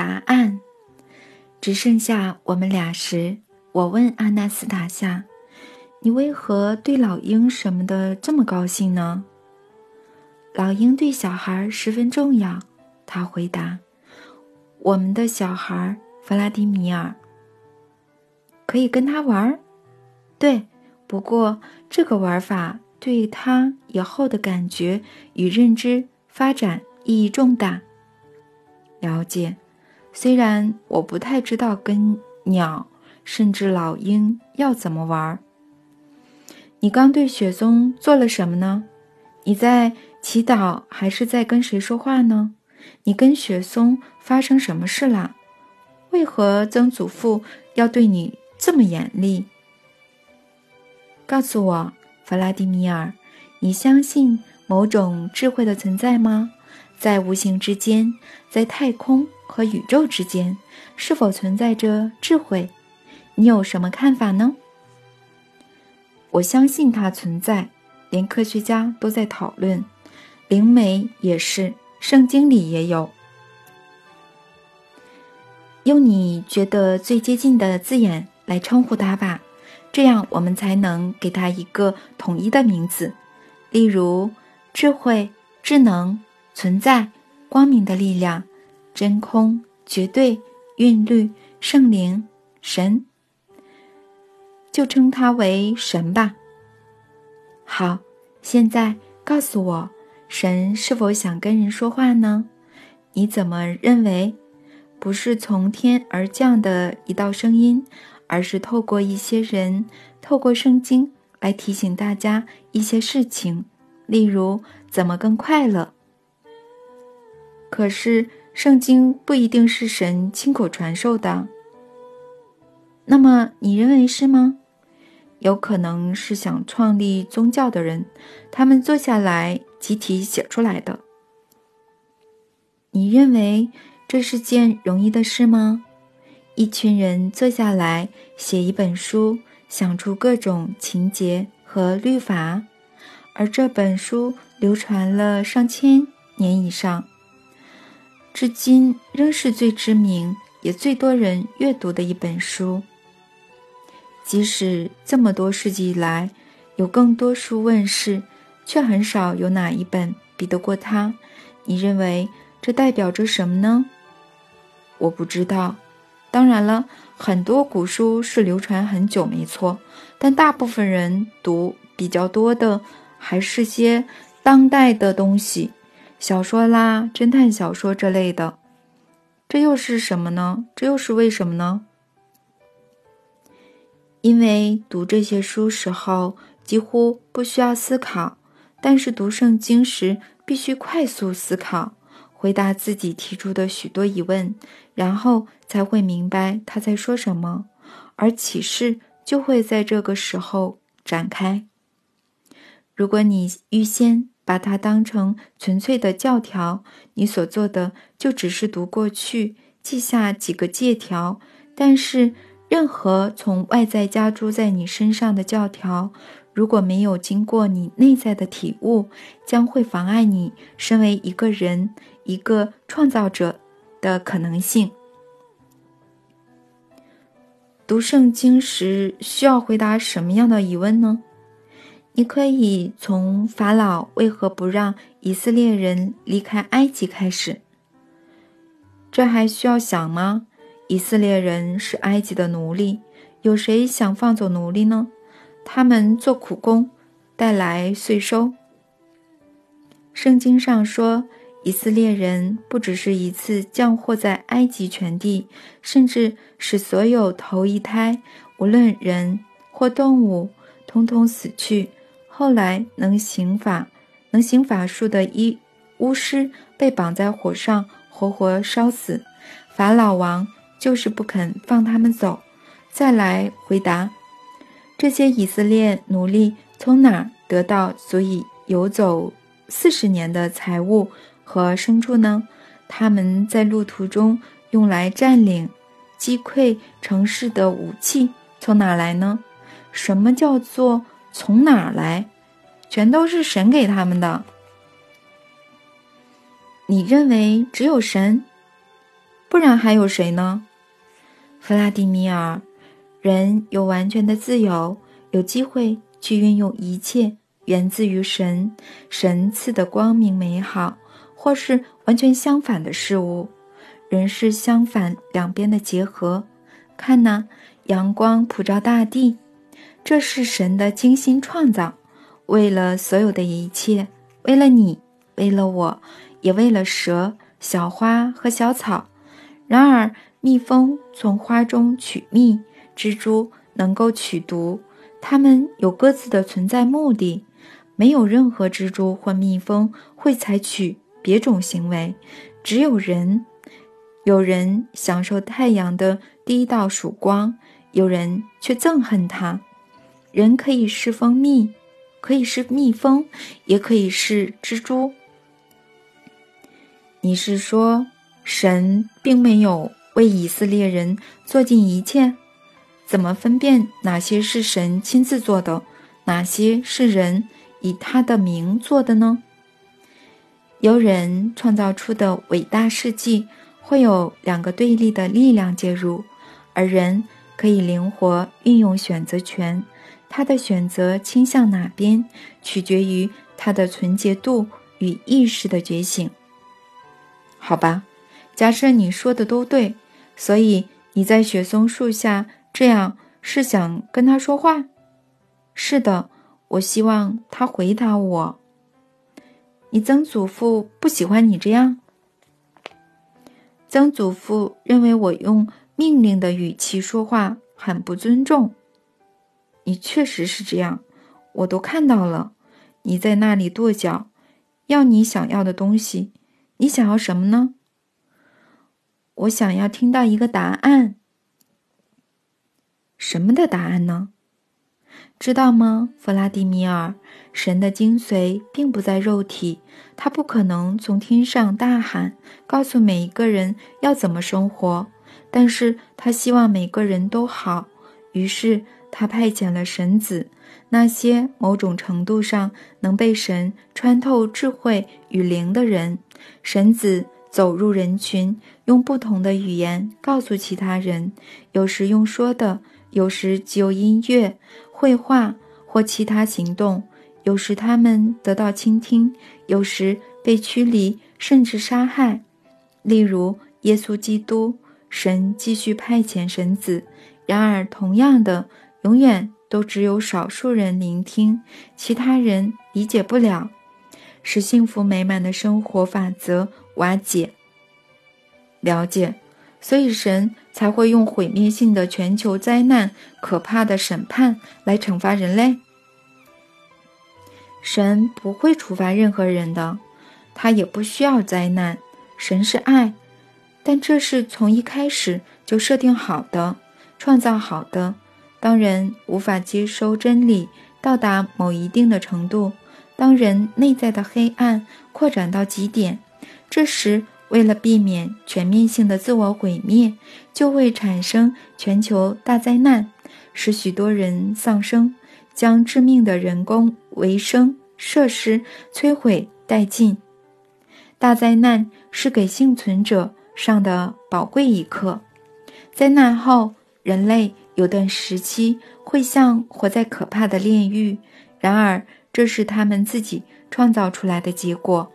答案。只剩下我们俩时，我问阿纳斯塔夏：“你为何对老鹰什么的这么高兴呢？”老鹰对小孩十分重要，他回答：“我们的小孩弗拉迪米尔可以跟他玩。”对，不过这个玩法对他以后的感觉与认知发展意义重大。了解，虽然我不太知道跟鸟甚至老鹰要怎么玩。你刚对雪松做了什么呢？你在祈祷还是在跟谁说话呢？你跟雪松发生什么事了？为何曾祖父要对你这么严厉？告诉我，弗拉迪米尔，你相信某种智慧的存在吗？在无形之间，在太空和宇宙之间，是否存在着智慧？你有什么看法呢？我相信它存在，连科学家都在讨论，灵媒也是，圣经里也有。用你觉得最接近的字眼来称呼它吧，这样我们才能给它一个统一的名字，例如智慧、智能。存在光明的力量，真空、绝对、韵律、圣灵、神，就称它为神吧。好，现在告诉我，神是否想跟人说话呢？你怎么认为？不是从天而降的一道声音，而是透过一些人，透过圣经来提醒大家一些事情，例如怎么更快乐。可是，圣经不一定是神亲口传授的。那么，你认为是吗？有可能是想创立宗教的人，他们坐下来集体写出来的。你认为这是件容易的事吗？一群人坐下来写一本书，想出各种情节和律法，而这本书流传了上千年以上。至今仍是最知名也最多人阅读的一本书。即使这么多世纪以来有更多书问世，却很少有哪一本比得过它。你认为这代表着什么呢？我不知道。当然了，很多古书是流传很久，没错，但大部分人读比较多的还是些当代的东西。小说啦，侦探小说这类的，这又是什么呢？这又是为什么呢？因为读这些书时候几乎不需要思考，但是读圣经时必须快速思考，回答自己提出的许多疑问，然后才会明白他在说什么，而启示就会在这个时候展开。如果你预先。把它当成纯粹的教条，你所做的就只是读过去，记下几个借条。但是，任何从外在加诸在你身上的教条，如果没有经过你内在的体悟，将会妨碍你身为一个人、一个创造者的可能性。读圣经时需要回答什么样的疑问呢？你可以从法老为何不让以色列人离开埃及开始。这还需要想吗？以色列人是埃及的奴隶，有谁想放走奴隶呢？他们做苦工，带来税收。圣经上说，以色列人不只是一次降祸在埃及全地，甚至使所有头一胎，无论人或动物，通通死去。后来能行法、能行法术的医巫师被绑在火上，活活烧死。法老王就是不肯放他们走。再来回答：这些以色列奴隶从哪儿得到足以游走四十年的财物和牲畜呢？他们在路途中用来占领、击溃城市的武器从哪来呢？什么叫做？从哪儿来？全都是神给他们的。你认为只有神？不然还有谁呢？弗拉迪米尔，人有完全的自由，有机会去运用一切源自于神、神赐的光明美好，或是完全相反的事物。人是相反两边的结合。看呐，阳光普照大地，这是神的精心创造，为了所有的一切，为了你，为了我，也为了蛇、小花和小草。然而，蜜蜂从花中取蜜，蜘蛛能够取毒，它们有各自的存在目的。没有任何蜘蛛或蜜蜂会采取别种行为，只有人。有人享受太阳的第一道曙光，有人却憎恨它。人可以是蜂蜜，可以是蜜蜂，也可以是蜘蛛。你是说，神并没有为以色列人做尽一切？怎么分辨哪些是神亲自做的，哪些是人以他的名做的呢？由人创造出的伟大事迹。会有两个对立的力量介入，而人可以灵活运用选择权。他的选择倾向哪边，取决于他的纯洁度与意识的觉醒。好吧，假设你说的都对，所以你在雪松树下这样是想跟他说话？是的，我希望他回答我。你曾祖父不喜欢你这样。曾祖父认为我用命令的语气说话很不尊重。你确实是这样，我都看到了。你在那里跺脚，要你想要的东西。你想要什么呢？我想要听到一个答案。什么的答案呢？知道吗，弗拉迪米尔？神的精髓并不在肉体，他不可能从天上大喊，告诉每一个人要怎么生活。但是他希望每个人都好，于是他派遣了神子，那些某种程度上能被神穿透智慧与灵的人。神子走入人群，用不同的语言告诉其他人，有时用说的，有时只有音乐。绘画或其他行动，有时他们得到倾听，有时被驱离，甚至杀害。例如，耶稣基督，神继续派遣神子，然而同样的，永远都只有少数人聆听，其他人理解不了，使幸福美满的生活法则瓦解。了解。所以，神才会用毁灭性的全球灾难、可怕的审判来惩罚人类。神不会处罚任何人的，他也不需要灾难。神是爱，但这是从一开始就设定好的、创造好的。当人无法接收真理，到达某一定的程度，当人内在的黑暗扩展到极点，这时。为了避免全面性的自我毁灭，就会产生全球大灾难，使许多人丧生，将致命的人工维生设施摧毁殆尽。大灾难是给幸存者上的宝贵一课。灾难后，人类有段时期会像活在可怕的炼狱，然而这是他们自己创造出来的结果。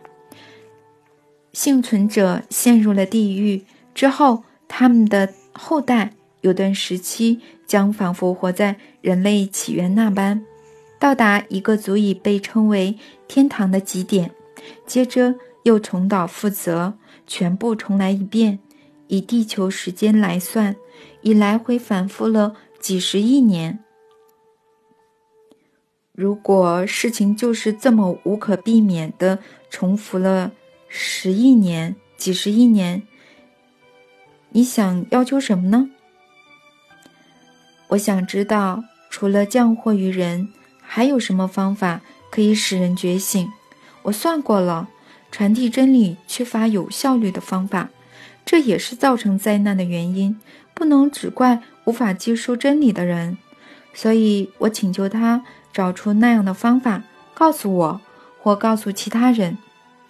幸存者陷入了地狱之后，他们的后代有段时期将仿佛活在人类起源那般，到达一个足以被称为天堂的极点，接着又重蹈覆辙，全部重来一遍。以地球时间来算，已来回反复了几十亿年。如果事情就是这么无可避免地重复了。十亿年，几十亿年，你想要求什么呢？我想知道，除了降祸于人，还有什么方法可以使人觉醒？我算过了，传递真理缺乏有效率的方法，这也是造成灾难的原因。不能只怪无法接受真理的人，所以我请求他找出那样的方法，告诉我，或告诉其他人。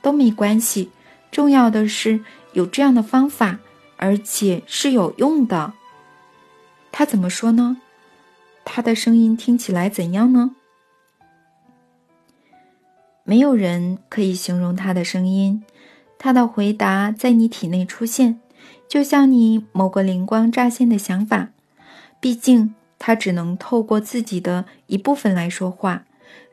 都没关系，重要的是有这样的方法，而且是有用的。他怎么说呢？他的声音听起来怎样呢？没有人可以形容他的声音。他的回答在你体内出现，就像你某个灵光乍现的想法。毕竟它只能透过自己的一部分来说话，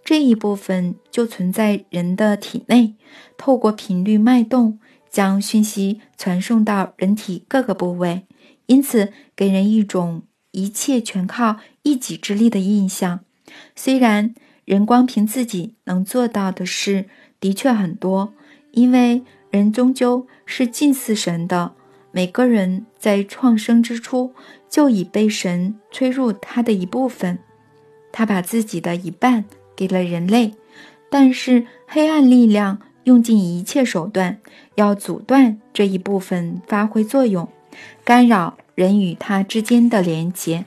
这一部分就存在人的体内，透过频率脉动将讯息传送到人体各个部位，因此给人一种。一切全靠一己之力的印象，虽然人光凭自己能做到的事的确很多，因为人终究是近似神的。每个人在创生之初就已被神吹入他的一部分，他把自己的一半给了人类。但是黑暗力量用尽一切手段，要阻断这一部分发挥作用，干扰。人与他之间的连结，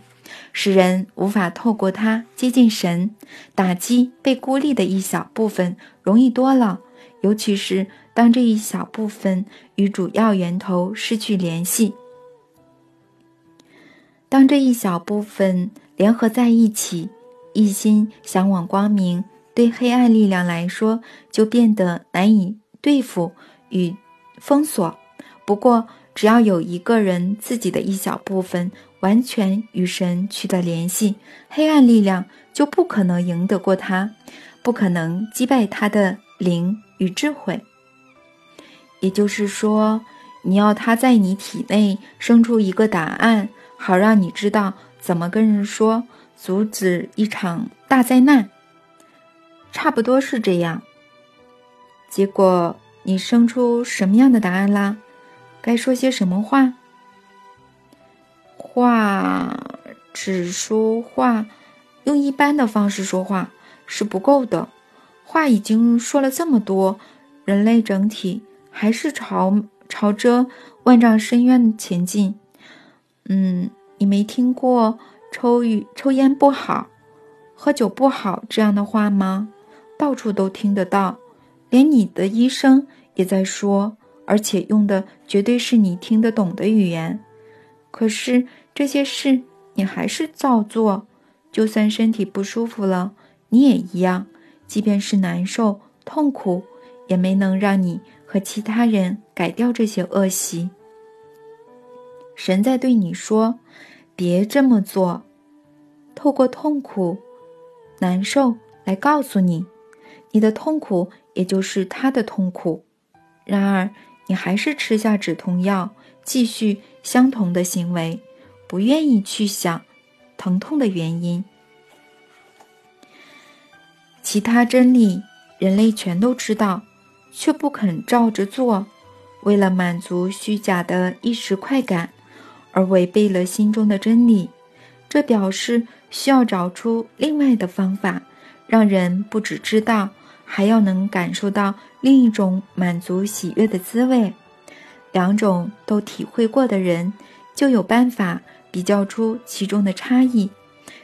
使人无法透过他接近神，打击被孤立的一小部分容易多了。尤其是当这一小部分与主要源头失去联系，当这一小部分联合在一起，一心向往光明，对黑暗力量来说就变得难以对付与封锁。不过，只要有一个人自己的一小部分完全与神取得联系，黑暗力量就不可能赢得过他，不可能击败他的灵与智慧。也就是说，你要他在你体内生出一个答案，好让你知道怎么跟人说，阻止一场大灾难。差不多是这样。结果你生出什么样的答案啦？该说些什么话？话只说话，用一般的方式说话是不够的。话已经说了这么多，人类整体还是朝朝着万丈深渊前进。嗯，你没听过抽雨抽烟不好，喝酒不好这样的话吗？到处都听得到，连你的医生也在说。而且用的绝对是你听得懂的语言，可是这些事你还是照做，就算身体不舒服了，你也一样。即便是难受、痛苦，也没能让你和其他人改掉这些恶习。神在对你说：“别这么做。”透过痛苦、难受来告诉你，你的痛苦也就是他的痛苦。然而。你还是吃下止痛药，继续相同的行为，不愿意去想疼痛的原因。其他真理，人类全都知道，却不肯照着做，为了满足虚假的一时快感，而违背了心中的真理。这表示需要找出另外的方法，让人不只知道。还要能感受到另一种满足喜悦的滋味，两种都体会过的人，就有办法比较出其中的差异，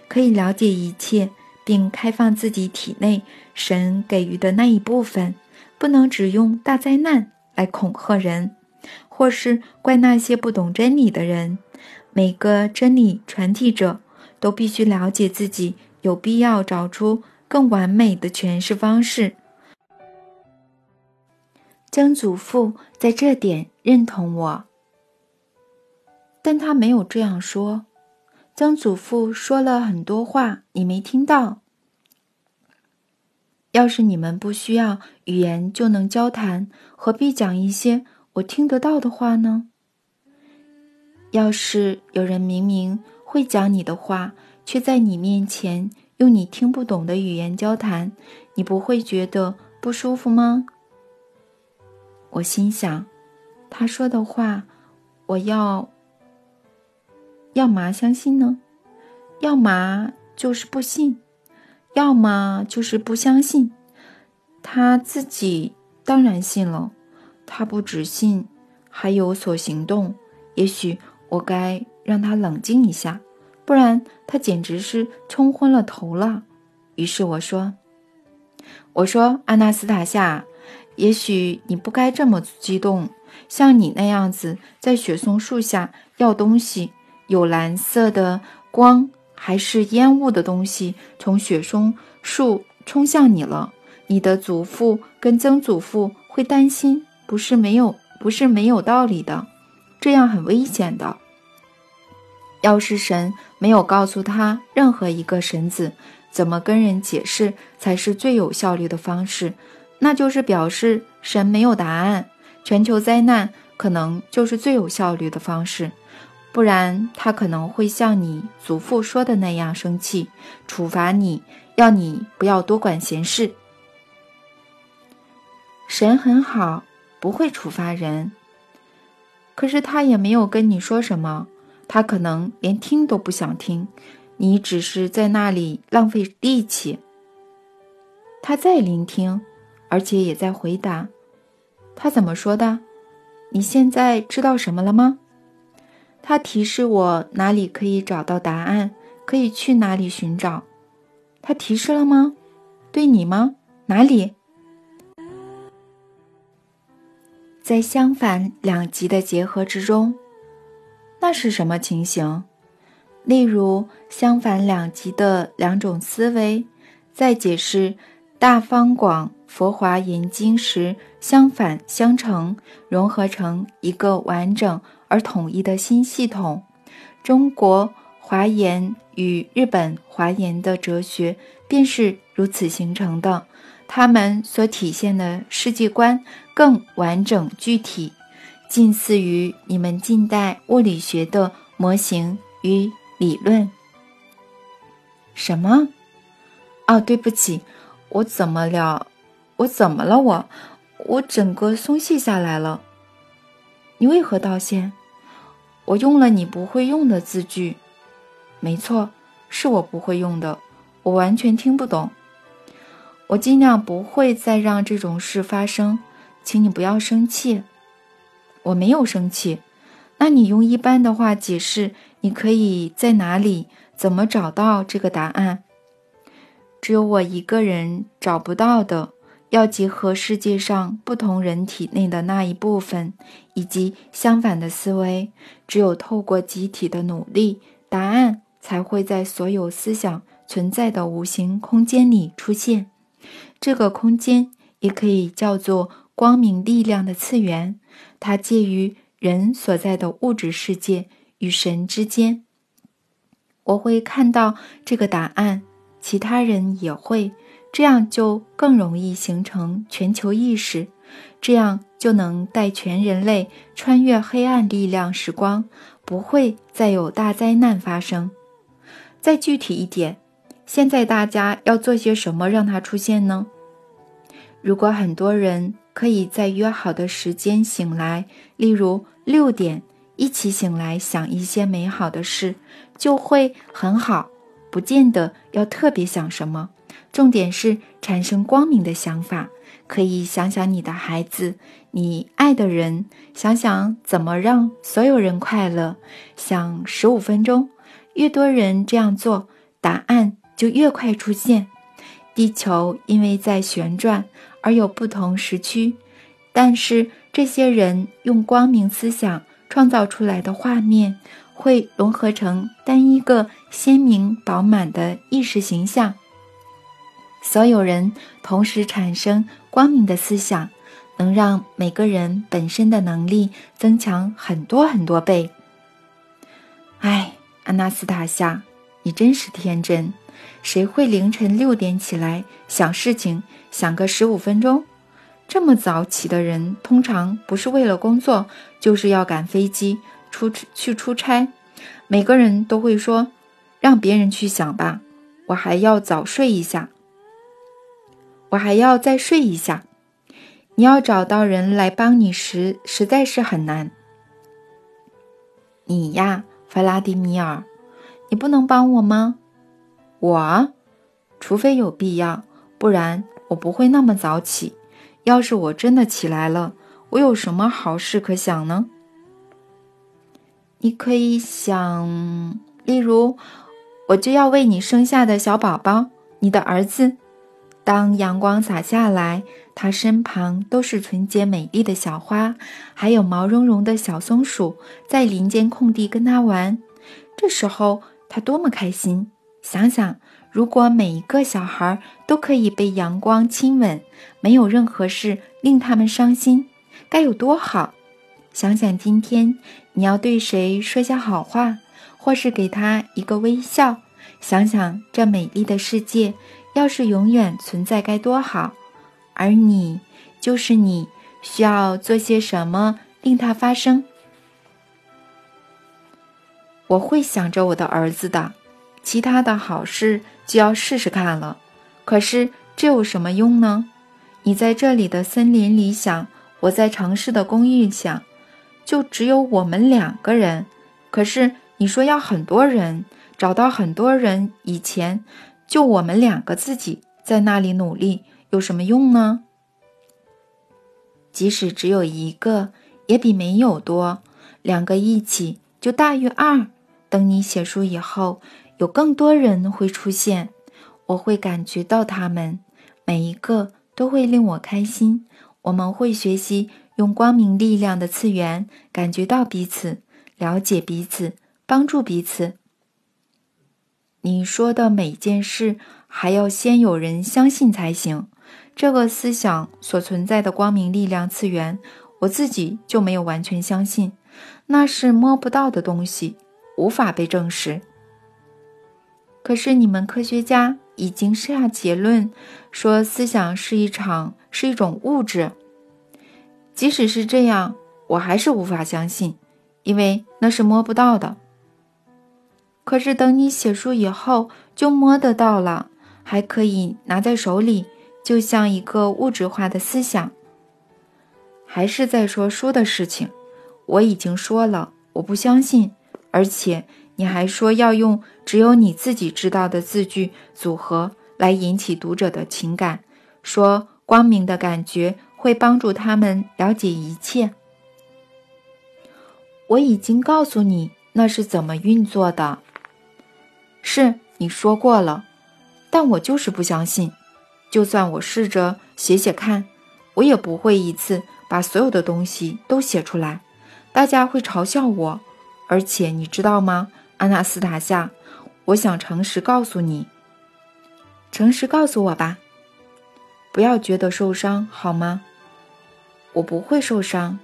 可以了解一切，并开放自己体内神给予的那一部分。不能只用大灾难来恐吓人，或是怪那些不懂真理的人。每个真理传递者都必须了解自己，有必要找出。更完美的诠释方式。曾祖父在这点认同我，但他没有这样说。曾祖父说了很多话，你没听到。要是你们不需要语言就能交谈，何必讲一些我听得到的话呢？要是有人明明会讲你的话，却在你面前。用你听不懂的语言交谈，你不会觉得不舒服吗？我心想，他说的话，我要要么相信呢，要么就是不信，要么就是不相信。他自己当然信了，他不只信，还有所行动。也许我该让他冷静一下。不然他简直是冲昏了头了。于是我说：“我说，阿纳斯塔夏，也许你不该这么激动，像你那样子在雪松树下要东西，有蓝色的光还是烟雾的东西从雪松树冲向你了。你的祖父跟曾祖父会担心，不是没有，不是没有道理的，这样很危险的。要是神没有告诉他任何一个神子怎么跟人解释才是最有效率的方式，那就是表示神没有答案。全球灾难可能就是最有效率的方式，不然他可能会像你祖父说的那样生气，处罚你，要你不要多管闲事。神很好，不会处罚人。可是他也没有跟你说什么，他可能连听都不想听，你只是在那里浪费力气。他在聆听，而且也在回答。他怎么说的？你现在知道什么了吗？他提示我哪里可以找到答案，可以去哪里寻找。他提示了吗？对你吗？哪里？在相反两极的结合之中，那是什么情形？例如，相反两极的两种思维，在解释《大方广佛华严经》时，相反相成，融合成一个完整而统一的新系统。中国华严与日本华严的哲学，便是如此形成的。他们所体现的世界观更完整具体，近似于你们近代物理学的模型与理论。什么？哦，对不起，我怎么了？我怎么了？我，我整个松懈下来了。你为何道歉？我用了你不会用的字句。没错，是我不会用的，我完全听不懂。我尽量不会再让这种事发生，请你不要生气。我没有生气。那你用一般的话解释，你可以在哪里、怎么找到这个答案？只有我一个人找不到的，要结合世界上不同人体内的那一部分，以及相反的思维。只有透过集体的努力，答案才会在所有思想存在的无形空间里出现。这个空间也可以叫做光明力量的次元，它介于人所在的物质世界与神之间。我会看到这个答案，其他人也会，这样就更容易形成全球意识，这样就能带全人类穿越黑暗力量时光，不会再有大灾难发生。再具体一点。现在大家要做些什么让它出现呢？如果很多人可以在约好的时间醒来，例如六点一起醒来想一些美好的事，就会很好。不见得要特别想什么，重点是产生光明的想法。可以想想你的孩子，你爱的人，想想怎么让所有人快乐。想十五分钟，越多人这样做，答案。就越快出现。地球因为在旋转而有不同时区，但是这些人用光明思想创造出来的画面会融合成单一个鲜明饱满的意识形象。所有人同时产生光明的思想，能让每个人本身的能力增强很多很多倍。哎，阿纳斯塔夏，你真是天真。谁会凌晨六点起来想事情，想个十五分钟？这么早起的人，通常不是为了工作，就是要赶飞机出去出差。每个人都会说：“让别人去想吧，我还要早睡一下，我还要再睡一下。”你要找到人来帮你时，实在是很难。你呀，弗拉迪米尔，你不能帮我吗？我，除非有必要，不然我不会那么早起。要是我真的起来了，我有什么好事可想呢？你可以想，例如，我就要为你生下的小宝宝，你的儿子，当阳光洒下来，它身旁都是纯洁美丽的小花，还有毛茸茸的小松鼠在林间空地跟它玩。这时候，它多么开心！想想，如果每一个小孩都可以被阳光亲吻，没有任何事令他们伤心，该有多好！想想今天，你要对谁说下好话，或是给他一个微笑。想想这美丽的世界，要是永远存在该多好！而你，就是你，需要做些什么令它发生？我会想着我的儿子的，其他的好事就要试试看了。可是这有什么用呢？你在这里的森林里想，我在城市的公寓想，就只有我们两个人。可是你说要很多人。找到很多人以前，就我们两个自己在那里努力，有什么用呢？即使只有一个，也比没有多。两个一起就大于二。等你写书以后，有更多人会出现，我会感觉到他们每一个都会令我开心。我们会学习用光明力量的次元感觉到彼此，了解彼此，帮助彼此。你说的每件事，还要先有人相信才行。这个思想所存在的光明力量次元，我自己就没有完全相信，那是摸不到的东西，无法被证实。可是你们科学家已经下结论，说思想是一场是一种物质。即使是这样，我还是无法相信，因为那是摸不到的。可是等你写书以后，就摸得到了，还可以拿在手里，就像一个物质化的思想。还是在说书的事情，我已经说了，我不相信。而且你还说要用只有你自己知道的字句组合来引起读者的情感，说光明的感觉会帮助他们了解一切。我已经告诉你那是怎么运作的。是你说过了，但我就是不相信。就算我试着写写看，我也不会一次把所有的东西都写出来，大家会嘲笑我。而且你知道吗，阿纳斯塔夏，我想诚实告诉你，诚实告诉我吧，不要觉得受伤好吗？我不会受伤。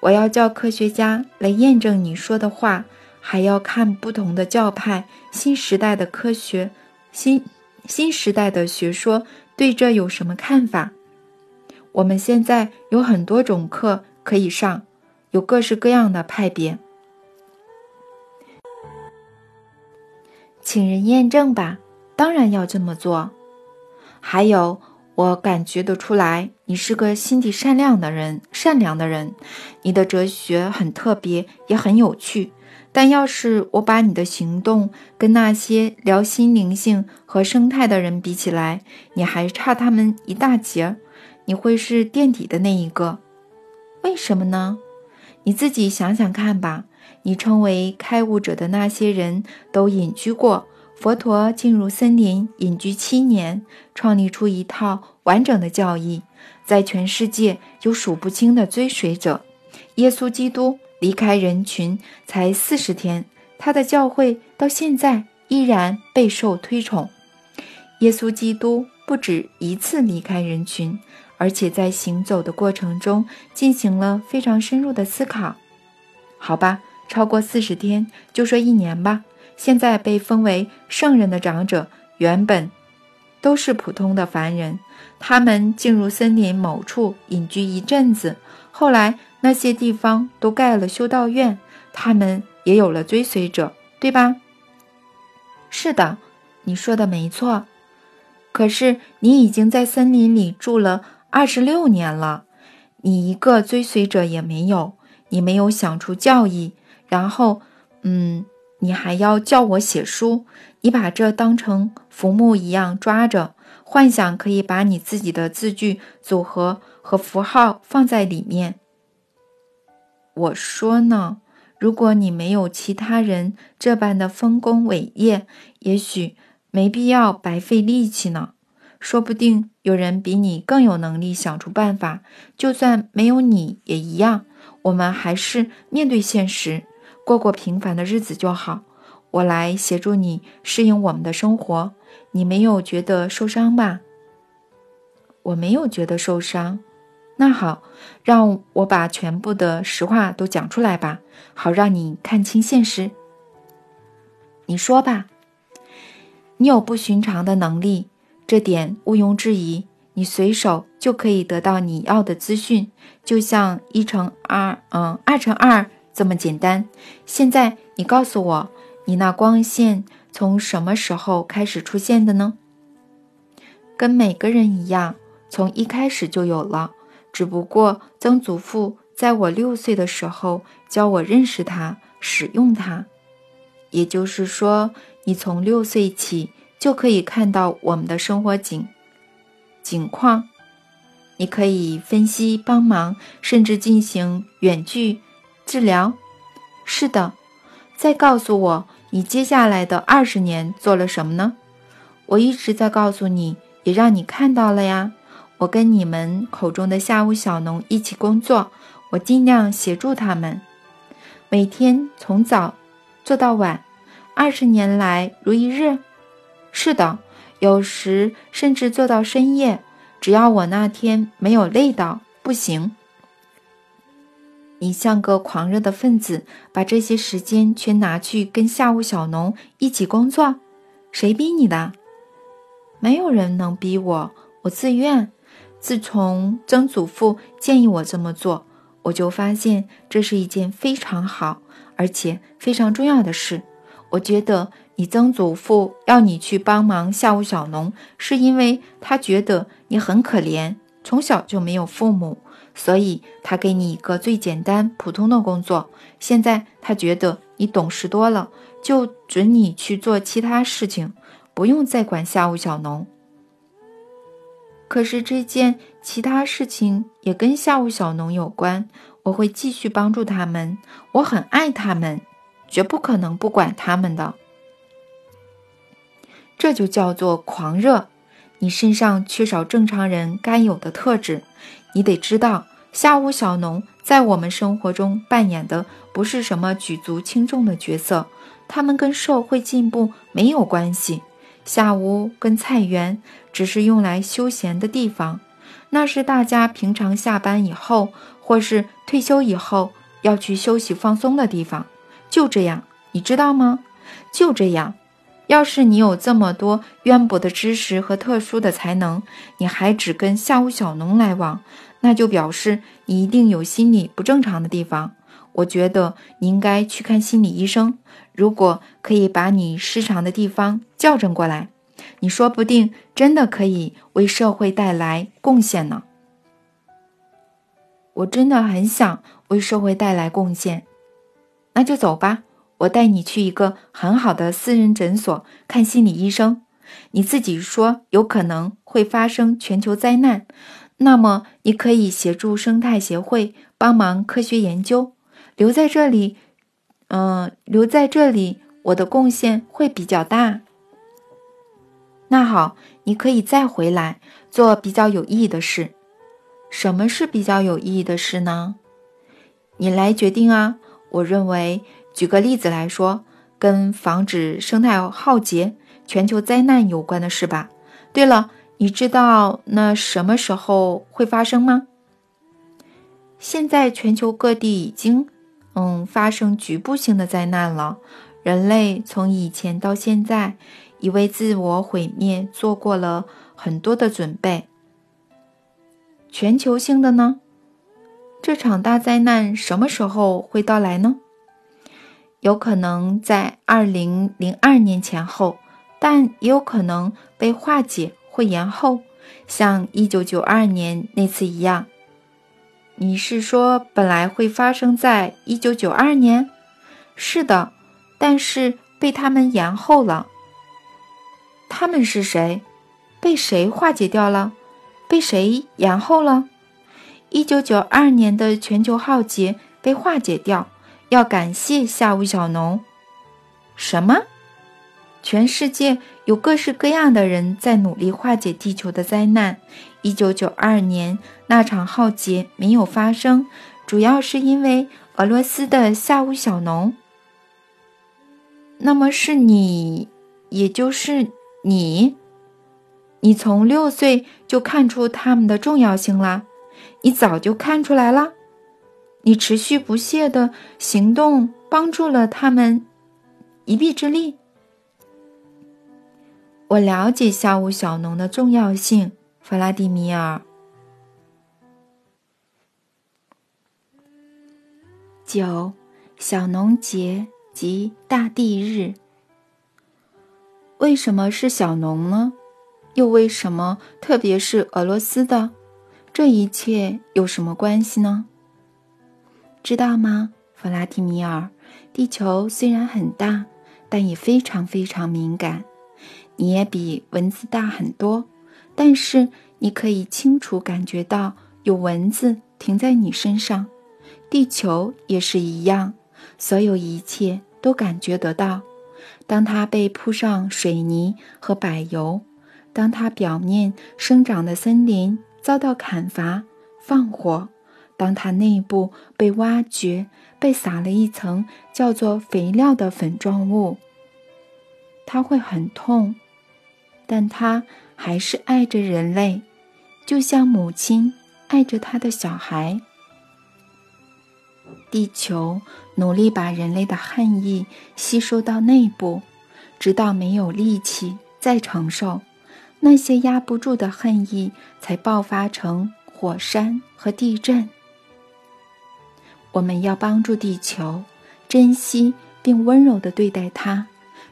我要叫科学家来验证你说的话。还要看不同的教派、新时代的科学、新新时代的学说对这有什么看法？我们现在有很多种课可以上，有各式各样的派别，请人验证吧。当然要这么做。还有，我感觉得出来，你是个心地善良的人，善良的人。你的哲学很特别，也很有趣。但要是我把你的行动跟那些聊心灵性和生态的人比起来，你还差他们一大截，你会是垫底的那一个。为什么呢？你自己想想看吧。你称为开悟者的那些人都隐居过。佛陀进入森林隐居七年，创立出一套完整的教义，在全世界有数不清的追随者。耶稣基督。离开人群才四十天，他的教会到现在依然备受推崇。耶稣基督不止一次离开人群，而且在行走的过程中进行了非常深入的思考。好吧，超过四十天就说一年吧。现在被封为圣人的长者原本都是普通的凡人，他们进入森林某处隐居一阵子，后来。那些地方都盖了修道院，他们也有了追随者，对吧？是的，你说的没错。可是你已经在森林里住了二十六年了，你一个追随者也没有，你没有想出教义，然后，嗯，你还要叫我写书，你把这当成浮木一样抓着，幻想可以把你自己的字句组合和符号放在里面。我说呢，如果你没有其他人这般的丰功伟业，也许没必要白费力气呢。说不定有人比你更有能力想出办法。就算没有你也一样，我们还是面对现实，过过平凡的日子就好。我来协助你适应我们的生活，你没有觉得受伤吧？我没有觉得受伤。那好，让我把全部的实话都讲出来吧，好让你看清现实。你说吧，你有不寻常的能力，这点毋庸置疑。你随手就可以得到你要的资讯，就像一乘二，嗯，二乘二这么简单。现在你告诉我。你那光线从什么时候开始出现的呢？跟每个人一样，从一开始就有了。只不过曾祖父在我六岁的时候教我认识它、使用它。也就是说，你从六岁起就可以看到我们的生活景景况，你可以分析、帮忙，甚至进行远距治疗。是的，再告诉我。你接下来的二十年做了什么呢？我一直在告诉你，也让你看到了呀。我跟你们口中的下午小农一起工作，我尽量协助他们，每天从早做到晚，二十年来如一日。是的，有时甚至做到深夜，只要我那天没有累到不行。你像个狂热的分子，把这些时间全拿去跟下午小农一起工作，谁逼你的？没有人能逼我，我自愿。自从曾祖父建议我这么做，我就发现这是一件非常好而且非常重要的事。我觉得你曾祖父要你去帮忙下午小农，是因为他觉得你很可怜，从小就没有父母。所以他给你一个最简单、普通的工作。现在他觉得你懂事多了，就准你去做其他事情，不用再管下午小农。可是这件其他事情也跟下午小农有关，我会继续帮助他们。我很爱他们，绝不可能不管他们的。这就叫做狂热。你身上缺少正常人该有的特质。你得知道，下屋小农在我们生活中扮演的不是什么举足轻重的角色，他们跟社会进步没有关系。下屋跟菜园只是用来休闲的地方，那是大家平常下班以后或是退休以后要去休息放松的地方。就这样，你知道吗？就这样。要是你有这么多渊博的知识和特殊的才能，你还只跟下午小农来往，那就表示你一定有心理不正常的地方。我觉得你应该去看心理医生。如果可以把你失常的地方校正过来，你说不定真的可以为社会带来贡献呢。我真的很想为社会带来贡献，那就走吧。我带你去一个很好的私人诊所看心理医生。你自己说有可能会发生全球灾难，那么你可以协助生态协会帮忙科学研究。留在这里，嗯，留在这里，我的贡献会比较大。那好，你可以再回来做比较有意义的事。什么是比较有意义的事呢？你来决定啊。我认为。举个例子来说，跟防止生态浩劫、全球灾难有关的事吧。对了，你知道那什么时候会发生吗？现在全球各地已经，嗯，发生局部性的灾难了。人类从以前到现在，已为自我毁灭做过了很多的准备。全球性的呢？这场大灾难什么时候会到来呢？有可能在二零零二年前后，但也有可能被化解或延后，像一九九二年那次一样。你是说本来会发生在一九九二年？是的，但是被他们延后了。他们是谁？被谁化解掉了？被谁延后了？一九九二年的全球浩劫被化解掉。要感谢下午小农。什么？全世界有各式各样的人在努力化解地球的灾难。一九九二年那场浩劫没有发生，主要是因为俄罗斯的下乌小农。那么是你，也就是你，你从六岁就看出他们的重要性了，你早就看出来了，你持续不懈的行动帮助了他们一臂之力。我了解下午小农的重要性，弗拉迪米尔。九，小农节及大地日。为什么是小农呢？又为什么特别是俄罗斯的？这一切有什么关系呢？知道吗，弗拉迪米尔？地球虽然很大，但也非常非常敏感。你也比蚊子大很多，但是你可以清楚感觉到有蚊子停在你身上。地球也是一样，所有一切都感觉得到。当它被铺上水泥和柏油，当它表面生长的森林遭到砍伐、放火，当它内部被挖掘、被撒了一层叫做肥料的粉状物，它会很痛。但他还是爱着人类，就像母亲爱着他的小孩。地球努力把人类的恨意吸收到内部，直到没有力气再承受，那些压不住的恨意才爆发成火山和地震。我们要帮助地球，珍惜并温柔地对待它，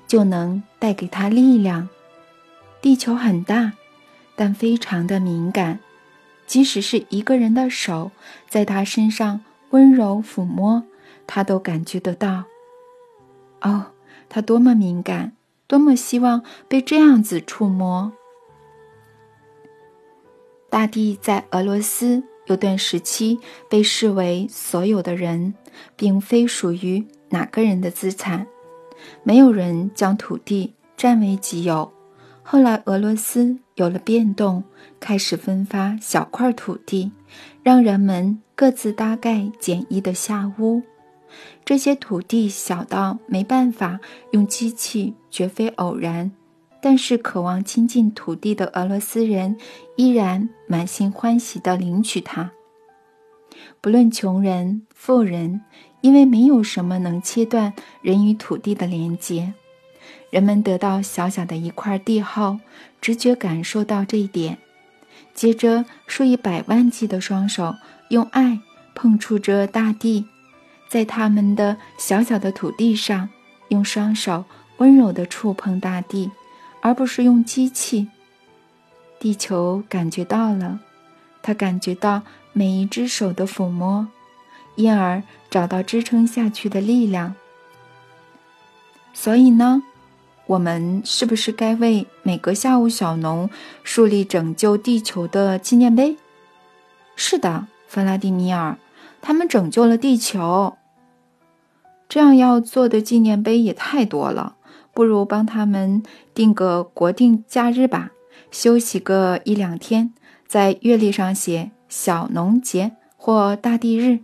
就能带给它力量。地球很大，但非常的敏感。即使是一个人的手在他身上温柔抚摸，他都感觉得到。哦，他多么敏感，多么希望被这样子触摸。大地在俄罗斯有段时期被视为所有的人，并非属于哪个人的资产，没有人将土地占为己有。后来，俄罗斯有了变动，开始分发小块土地，让人们各自搭盖简易的下屋。这些土地小到没办法用机器，绝非偶然。但是，渴望亲近土地的俄罗斯人依然满心欢喜地领取它。不论穷人、富人，因为没有什么能切断人与土地的连接。人们得到小小的一块地后，直觉感受到这一点。接着，数以百万计的双手用爱碰触着大地，在他们的小小的土地上，用双手温柔地触碰大地，而不是用机器。地球感觉到了，它感觉到每一只手的抚摸，因而找到支撑下去的力量。所以呢？我们是不是该为每个下午小农树立拯救地球的纪念碑？是的，弗拉迪米尔，他们拯救了地球。这样要做的纪念碑也太多了，不如帮他们定个国定假日吧，休息个一两天，在月历上写“小农节”或“大地日”。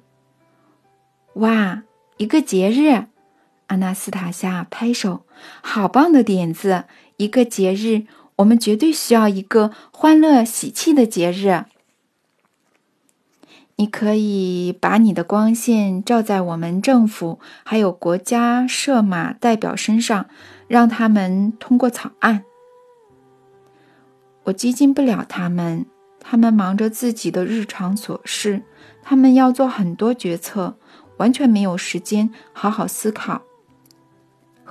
哇，一个节日！阿纳斯塔夏拍手，好棒的点子！一个节日，我们绝对需要一个欢乐喜气的节日。你可以把你的光线照在我们政府还有国家设马代表身上，让他们通过草案。我接近不了他们，他们忙着自己的日常琐事，他们要做很多决策，完全没有时间好好思考。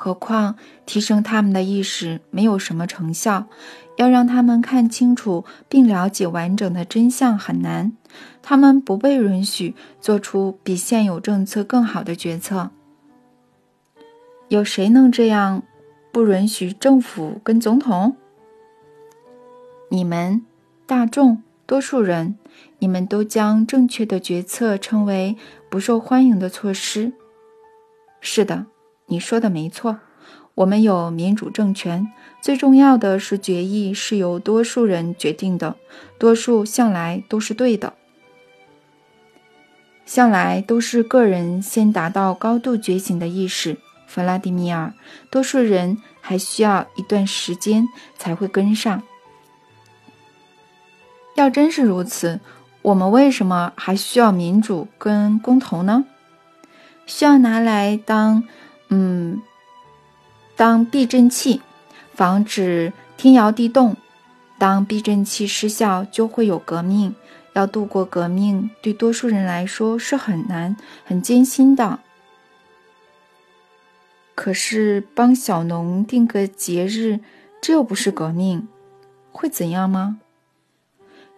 何况提升他们的意识没有什么成效，要让他们看清楚并了解完整的真相很难。他们不被允许做出比现有政策更好的决策。有谁能这样？不允许政府跟总统？你们，大众，多数人，你们都将正确的决策称为不受欢迎的措施。是的。你说的没错，我们有民主政权，最重要的是决议是由多数人决定的，多数向来都是对的，向来都是个人先达到高度觉醒的意识。弗拉迪米尔，多数人还需要一段时间才会跟上。要真是如此，我们为什么还需要民主跟公投呢？需要拿来当，嗯，当避震器，防止天摇地动。当避震器失效，就会有革命。要度过革命，对多数人来说是很难、很艰辛的。可是帮小农定个节日，这又不是革命，会怎样吗？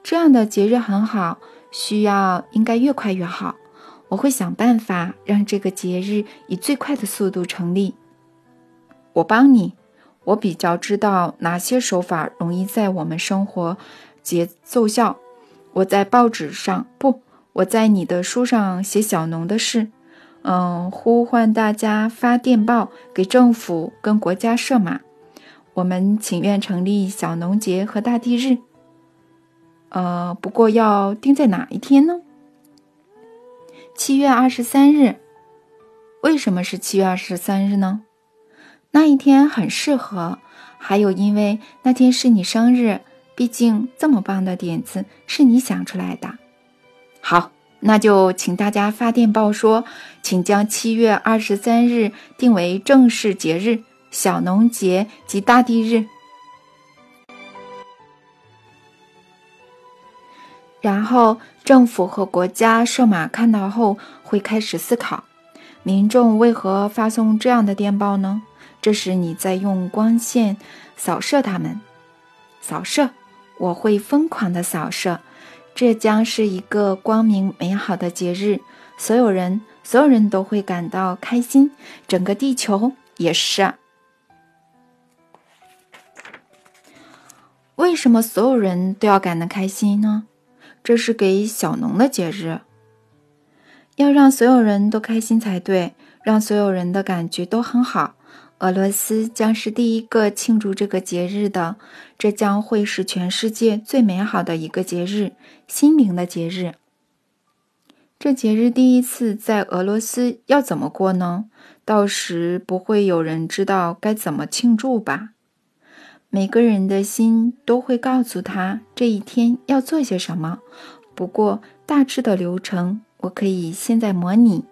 这样的节日很好，需要应该越快越好。我会想办法让这个节日以最快的速度成立。我帮你，我比较知道哪些手法容易在我们生活节奏效。我在报纸上不，我在你的书上写小农的事。嗯，呼唤大家发电报给政府跟国家设码。我们请愿成立小农节和大地日。呃，不过要定在哪一天呢？七月二十三日。为什么是七月二十三日呢？那一天很适合，还有因为那天是你生日。毕竟这么棒的点子是你想出来的。好，那就请大家发电报说，请将七月二十三日定为正式节日——小农节及大地日。然后政府和国家设码看到后，会开始思考：民众为何发送这样的电报呢？这时你在用光线扫射他们，扫射，我会疯狂的扫射。这将是一个光明美好的节日，所有人，所有人都会感到开心，整个地球也是。为什么所有人都要感到开心呢？这是给小农的节日，要让所有人都开心才对，让所有人的感觉都很好。俄罗斯将是第一个庆祝这个节日的，这将会是全世界最美好的一个节日——心灵的节日。这节日第一次在俄罗斯要怎么过呢？到时不会有人知道该怎么庆祝吧？每个人的心都会告诉他这一天要做些什么。不过大致的流程我可以现在模拟。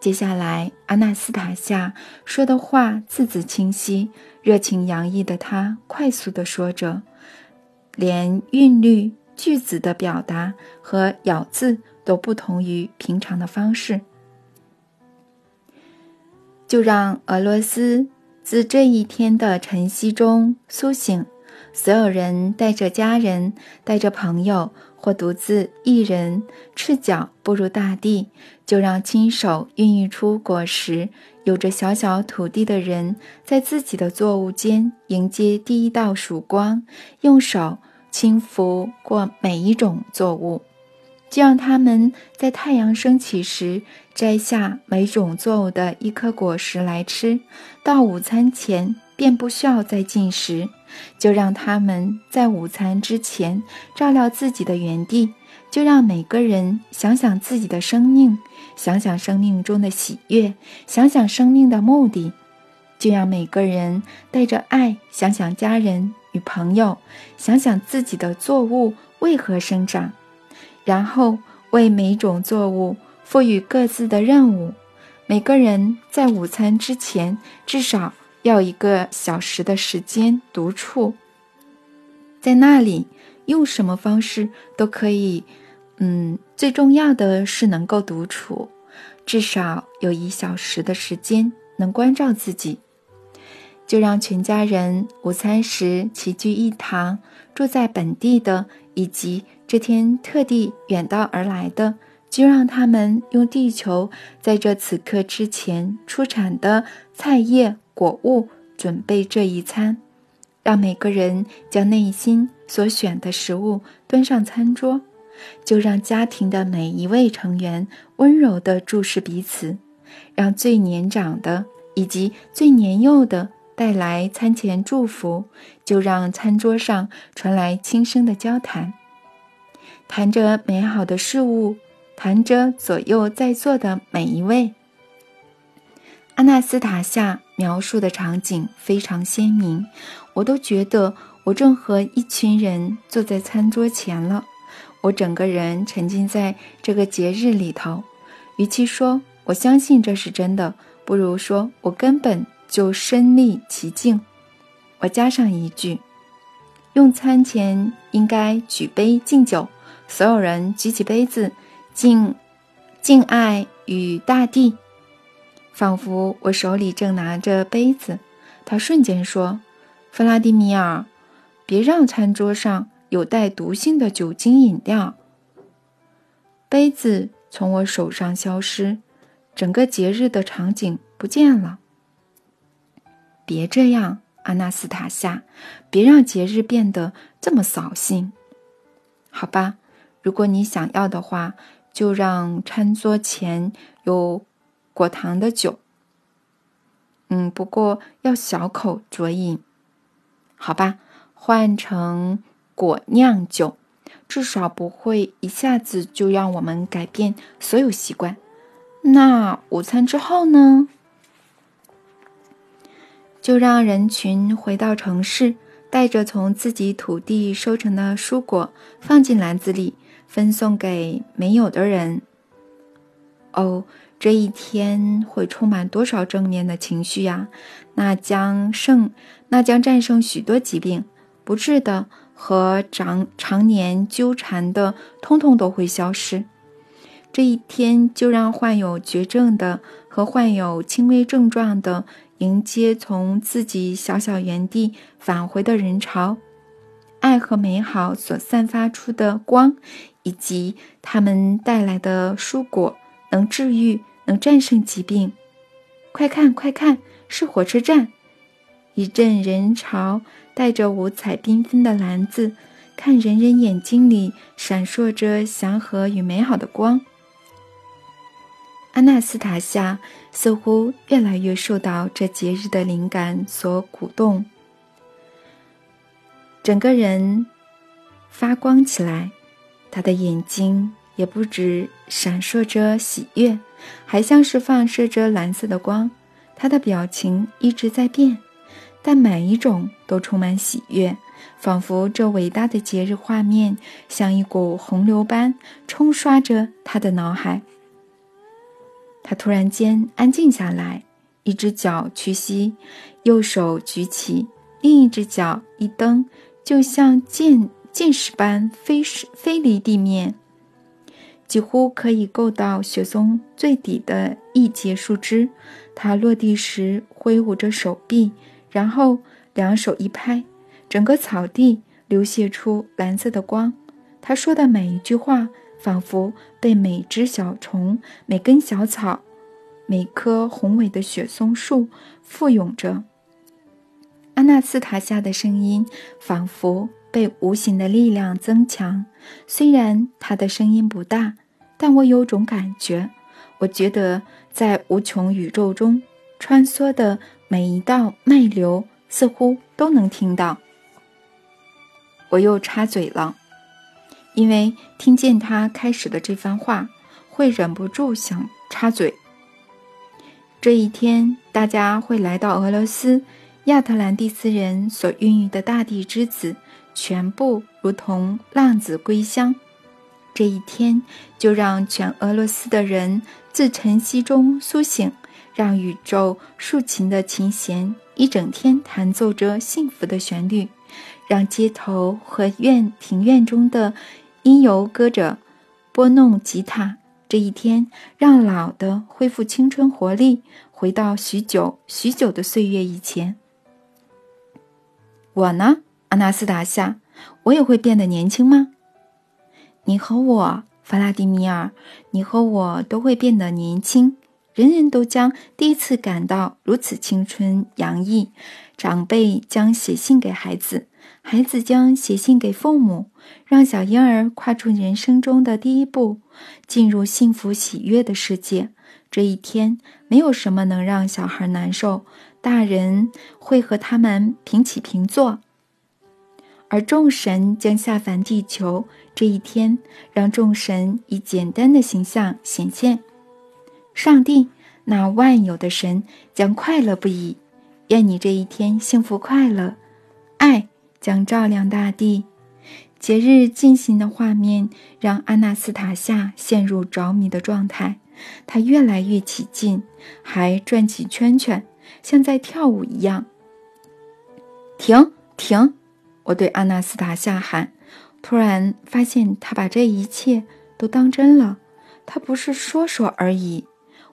接下来，阿纳斯塔夏说的话字字清晰，热情洋溢的他快速的说着，连韵律、句子的表达和咬字都不同于平常的方式。就让俄罗斯。自这一天的晨曦中苏醒，所有人带着家人、带着朋友，或独自一人，赤脚步入大地，就让亲手孕育出果实、有着小小土地的人，在自己的作物间迎接第一道曙光，用手轻抚过每一种作物。就让他们在太阳升起时摘下每种作物的一颗果实来吃，到午餐前便不需要再进食。就让他们在午餐之前照料自己的园地。就让每个人想想自己的生命，想想生命中的喜悦，想想生命的目的。就让每个人带着爱想想家人与朋友，想想自己的作物为何生长。然后为每种作物赋予各自的任务。每个人在午餐之前至少要一个小时的时间独处，在那里用什么方式都可以。嗯，最重要的是能够独处，至少有一小时的时间能关照自己。就让全家人午餐时齐聚一堂，住在本地的以及。这天特地远道而来的，就让他们用地球在这此刻之前出产的菜叶果物准备这一餐，让每个人将内心所选的食物端上餐桌，就让家庭的每一位成员温柔地注视彼此，让最年长的以及最年幼的带来餐前祝福，就让餐桌上传来轻声的交谈，谈着美好的事物，谈着左右在座的每一位。阿纳斯塔夏描述的场景非常鲜明，我都觉得我正和一群人坐在餐桌前了。我整个人沉浸在这个节日里头，与其说我相信这是真的，不如说我根本就身历其境。我加上一句：用餐前应该举杯敬酒，所有人举起杯子，敬敬爱与大地，仿佛我手里正拿着杯子。他瞬间说：“弗拉迪米尔，别让餐桌上。”有带毒性的酒精饮料。杯子从我手上消失，整个节日的场景不见了。别这样，阿纳斯塔夏，别让节日变得这么扫兴。好吧，如果你想要的话，就让餐桌前有果糖的酒。嗯，不过要小口酌饮。好吧，换成。果酿酒，至少不会一下子就让我们改变所有习惯。那午餐之后呢？就让人群回到城市，带着从自己土地收成的蔬果放进篮子里，分送给没有的人。哦，这一天会充满多少正面的情绪呀！那将胜，那将战胜许多疾病，不治的。和常常年纠缠的，通通都会消失。这一天，就让患有绝症的和患有轻微症状的迎接从自己小小原地返回的人潮。爱和美好所散发出的光，以及他们带来的蔬果，能治愈，能战胜疾病。快看，快看，是火车站！一阵人潮。带着五彩缤纷的篮子，看人人眼睛里闪烁着祥和与美好的光。阿纳斯塔夏似乎越来越受到这节日的灵感所鼓动，整个人发光起来。他的眼睛也不止闪烁着喜悦，还像是放射着蓝色的光。他的表情一直在变。但每一种都充满喜悦，仿佛这伟大的节日画面像一股洪流般冲刷着他的脑海。他突然间安静下来，一只脚屈膝，右手举起，另一只脚一蹬，就像箭箭矢般飞飞离地面，几乎可以够到雪松最底的一节树枝。他落地时挥舞着手臂。然后两手一拍，整个草地流泻出蓝色的光。他说的每一句话，仿佛被每只小虫、每根小草、每棵宏伟的雪松树附拥着。阿纳斯塔夏的声音仿佛被无形的力量增强。虽然他的声音不大，但我有种感觉，我觉得在无穷宇宙中穿梭的。每一道脉流似乎都能听到。我又插嘴了，因为听见他开始的这番话，会忍不住想插嘴。这一天，大家会来到俄罗斯亚特兰蒂斯人所孕育的大地之子，全部如同浪子归乡。这一天，就让全俄罗斯的人自晨曦中苏醒。让宇宙竖琴的琴弦一整天弹奏着幸福的旋律，让街头和院庭院中的音游歌者拨弄吉他。这一天，让老的恢复青春活力，回到许久许久的岁月以前。我呢，阿纳斯塔夏，我也会变得年轻吗？你和我，弗拉迪米尔，你和我都会变得年轻。人人都将第一次感到如此青春洋溢。长辈将写信给孩子，孩子将写信给父母，让小婴儿跨出人生中的第一步，进入幸福喜悦的世界。这一天，没有什么能让小孩难受，大人会和他们平起平坐。而众神将下凡地球，这一天让众神以简单的形象显现。上帝，那万有的神将快乐不已。愿你这一天幸福快乐，爱将照亮大地。节日进行的画面让阿纳斯塔夏陷入着迷的状态，他越来越起劲，还转起圈圈，像在跳舞一样。停停！我对阿纳斯塔夏喊，突然发现他把这一切都当真了，他不是说说而已。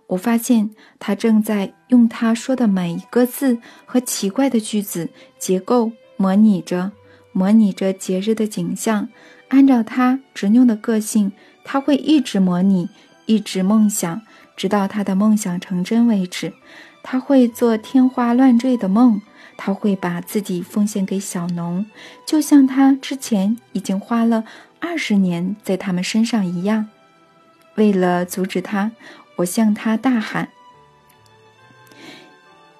我发现他正在用他说的每一个字和奇怪的句子结构模拟着，模拟着节日的景象。按照他执拗的个性，他会一直模拟，一直梦想，直到他的梦想成真为止。他会做天花乱坠的梦，他会把自己奉献给小农，就像他之前已经花了二十年在他们身上一样。为了阻止他。我向他大喊：“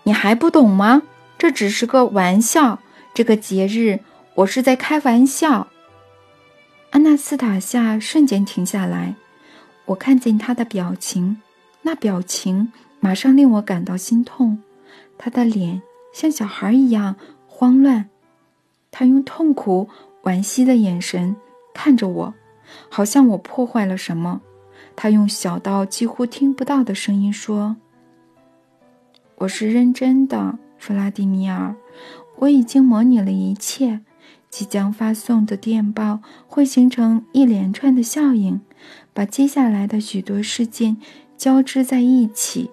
你还不懂吗？这只是个玩笑。这个节日，我是在开玩笑。”安娜斯塔夏瞬间停下来，我看见他的表情，那表情马上令我感到心痛。他的脸像小孩一样慌乱，他用痛苦惋惜的眼神看着我，好像我破坏了什么。他用小到几乎听不到的声音说：“我是认真的，弗拉迪米尔。我已经模拟了一切。即将发送的电报会形成一连串的效应，把接下来的许多事件交织在一起。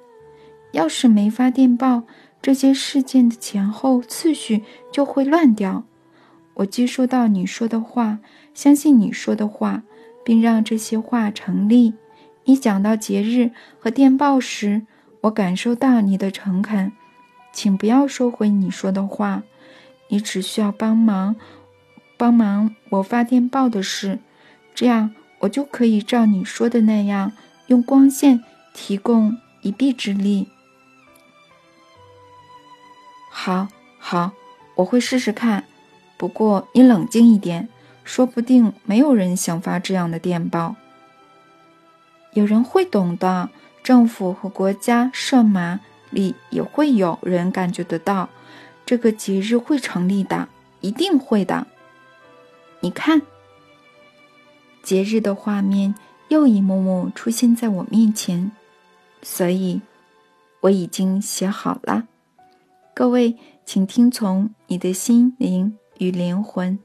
要是没发电报，这些事件的前后次序就会乱掉。我接收到你说的话，相信你说的话，并让这些话成立。”你讲到节日和电报时，我感受到你的诚恳，请不要收回你说的话。你只需要帮忙，帮忙我发电报的事，这样我就可以照你说的那样，用光线提供一臂之力。好，好，我会试试看。不过你冷静一点，说不定没有人想发这样的电报。有人会懂的，政府和国家设马里也会有人感觉得到，这个节日会成立的，一定会的。你看，节日的画面又一幕幕出现在我面前，所以我已经写好了。各位，请听从你的心灵与灵魂，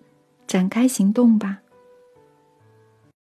展开行动吧。